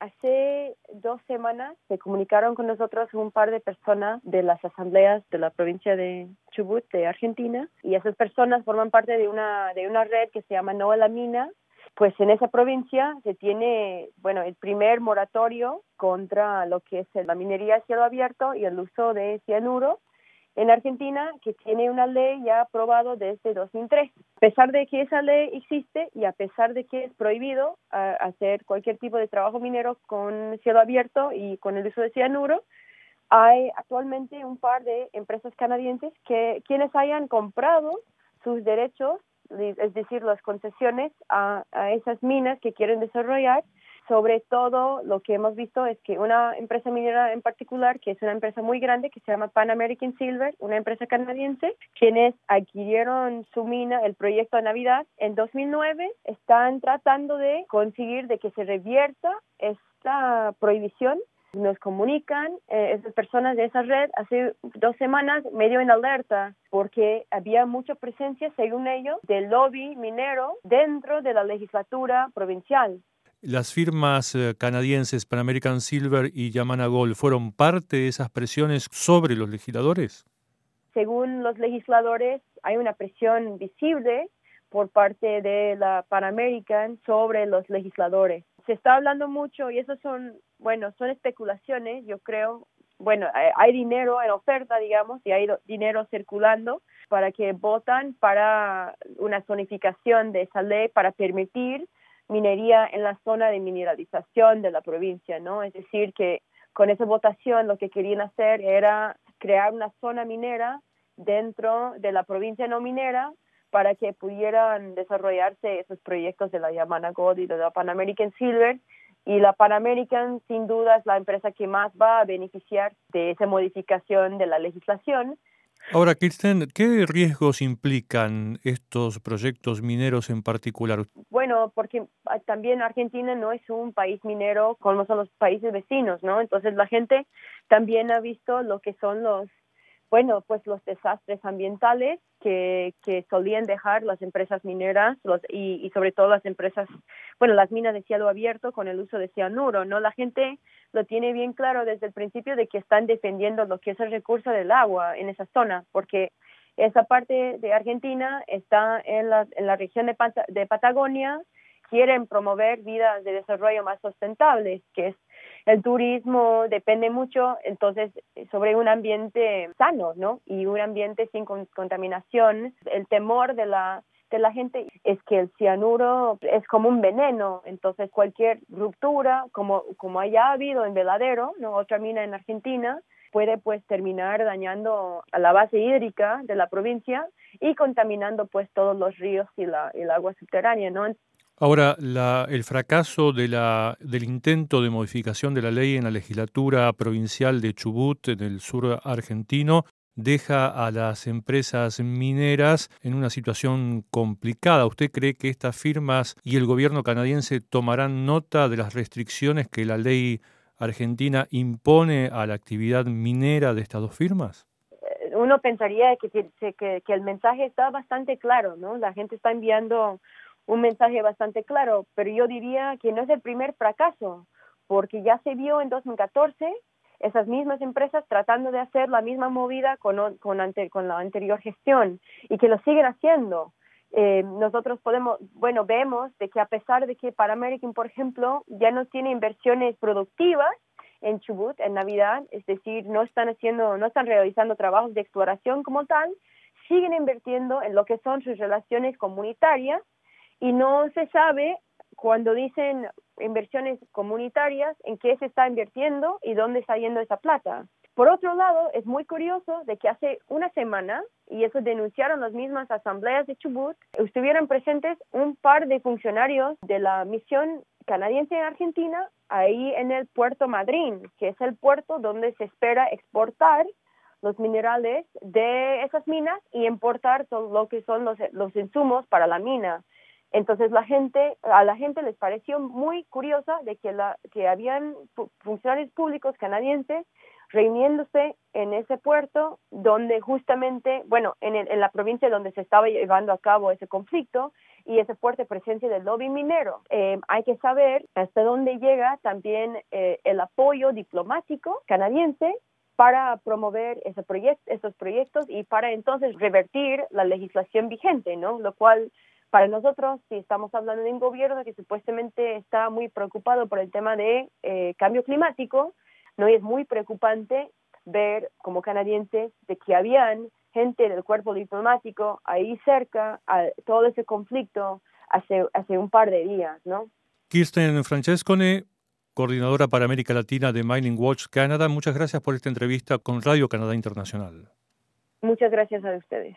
hace dos semanas se comunicaron con nosotros un par de personas de las asambleas de la provincia de Chubut, de Argentina, y esas personas forman parte de una, de una red que se llama No a la Mina, pues en esa provincia se tiene, bueno, el primer moratorio contra lo que es la minería a cielo abierto y el uso de cianuro en Argentina que tiene una ley ya aprobada desde 2003. A pesar de que esa ley existe y a pesar de que es prohibido hacer cualquier tipo de trabajo minero con cielo abierto y con el uso de cianuro, hay actualmente un par de empresas canadienses que quienes hayan comprado sus derechos, es decir, las concesiones a, a esas minas que quieren desarrollar, sobre todo lo que hemos visto es que una empresa minera en particular, que es una empresa muy grande, que se llama Pan American Silver, una empresa canadiense, quienes adquirieron su mina, el proyecto de Navidad, en 2009, están tratando de conseguir de que se revierta esta prohibición nos comunican eh, esas personas de esa red hace dos semanas medio en alerta porque había mucha presencia, según ellos, del lobby minero dentro de la legislatura provincial. ¿Las firmas eh, canadienses Pan American Silver y Yamana Gold fueron parte de esas presiones sobre los legisladores? Según los legisladores, hay una presión visible por parte de la Pan American sobre los legisladores. Se está hablando mucho y eso son, bueno, son especulaciones, yo creo. Bueno, hay dinero en oferta, digamos, y hay dinero circulando para que votan para una zonificación de esa ley para permitir minería en la zona de mineralización de la provincia, ¿no? Es decir, que con esa votación lo que querían hacer era crear una zona minera dentro de la provincia no minera para que pudieran desarrollarse esos proyectos de la Yamana Gold y de la Pan American Silver. Y la Pan American, sin duda, es la empresa que más va a beneficiar de esa modificación de la legislación Ahora, Kirsten, ¿qué riesgos implican estos proyectos mineros en particular? Bueno, porque ah, también Argentina no es un país minero como son los países vecinos, ¿no? Entonces la gente también ha visto lo que son los bueno, pues los desastres ambientales que, que solían dejar las empresas mineras los, y, y, sobre todo las empresas, bueno, las minas de cielo abierto con el uso de cianuro, ¿no? La gente lo tiene bien claro desde el principio de que están defendiendo lo que es el recurso del agua en esa zona, porque esa parte de Argentina está en la, en la región de, de Patagonia, quieren promover vidas de desarrollo más sustentables, que es el turismo depende mucho entonces sobre un ambiente sano, ¿no? Y un ambiente sin contaminación. El temor de la de la gente es que el cianuro es como un veneno, entonces cualquier ruptura, como, como haya habido en Veladero, ¿no? otra mina en Argentina, puede pues terminar dañando a la base hídrica de la provincia y contaminando pues todos los ríos y la, el agua subterránea, ¿no? Ahora, la, el fracaso de la, del intento de modificación de la ley en la legislatura provincial de Chubut, en el sur argentino, deja a las empresas mineras en una situación complicada. ¿Usted cree que estas firmas y el gobierno canadiense tomarán nota de las restricciones que la ley argentina impone a la actividad minera de estas dos firmas? Uno pensaría que, que el mensaje está bastante claro, ¿no? La gente está enviando un mensaje bastante claro, pero yo diría que no es el primer fracaso, porque ya se vio en 2014 esas mismas empresas tratando de hacer la misma movida con, con, ante, con la anterior gestión y que lo siguen haciendo. Eh, nosotros podemos, bueno, vemos de que a pesar de que para American, por ejemplo, ya no tiene inversiones productivas en Chubut en Navidad, es decir, no están haciendo, no están realizando trabajos de exploración como tal, siguen invirtiendo en lo que son sus relaciones comunitarias y no se sabe cuando dicen inversiones comunitarias en qué se está invirtiendo y dónde está yendo esa plata. Por otro lado, es muy curioso de que hace una semana, y eso denunciaron las mismas asambleas de Chubut, estuvieron presentes un par de funcionarios de la misión canadiense en Argentina, ahí en el puerto Madryn, que es el puerto donde se espera exportar los minerales de esas minas y importar todo lo que son los, los insumos para la mina. Entonces la gente, a la gente les pareció muy curiosa de que, la, que habían funcionarios públicos canadienses reuniéndose en ese puerto donde justamente, bueno, en, en la provincia donde se estaba llevando a cabo ese conflicto y ese fuerte presencia del lobby minero. Eh, hay que saber hasta dónde llega también eh, el apoyo diplomático canadiense para promover ese proyecto, esos proyectos y para entonces revertir la legislación vigente, ¿no? Lo cual para nosotros, si estamos hablando de un gobierno que supuestamente está muy preocupado por el tema de eh, cambio climático, no es muy preocupante ver como canadienses de que habían gente del cuerpo diplomático ahí cerca a todo ese conflicto hace, hace un par de días, ¿no? Kirsten Francescone, coordinadora para América Latina de Mining Watch Canada, muchas gracias por esta entrevista con Radio Canadá Internacional. Muchas gracias a ustedes.